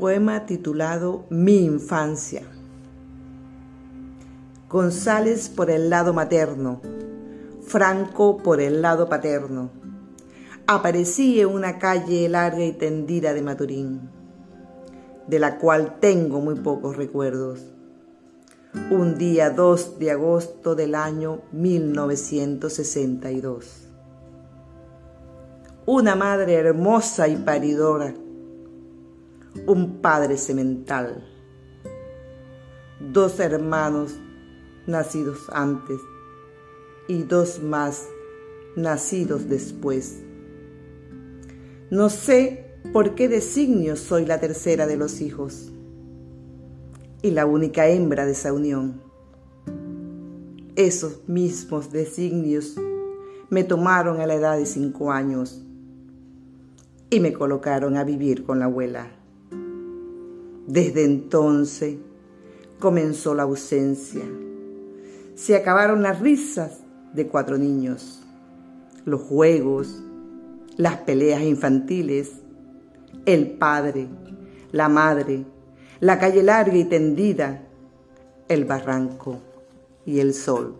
poema titulado Mi infancia. González por el lado materno, Franco por el lado paterno. Aparecí en una calle larga y tendida de Maturín, de la cual tengo muy pocos recuerdos. Un día 2 de agosto del año 1962. Una madre hermosa y paridora un padre semental, dos hermanos nacidos antes y dos más nacidos después. No sé por qué designio soy la tercera de los hijos y la única hembra de esa unión. Esos mismos designios me tomaron a la edad de cinco años y me colocaron a vivir con la abuela. Desde entonces comenzó la ausencia. Se acabaron las risas de cuatro niños, los juegos, las peleas infantiles, el padre, la madre, la calle larga y tendida, el barranco y el sol.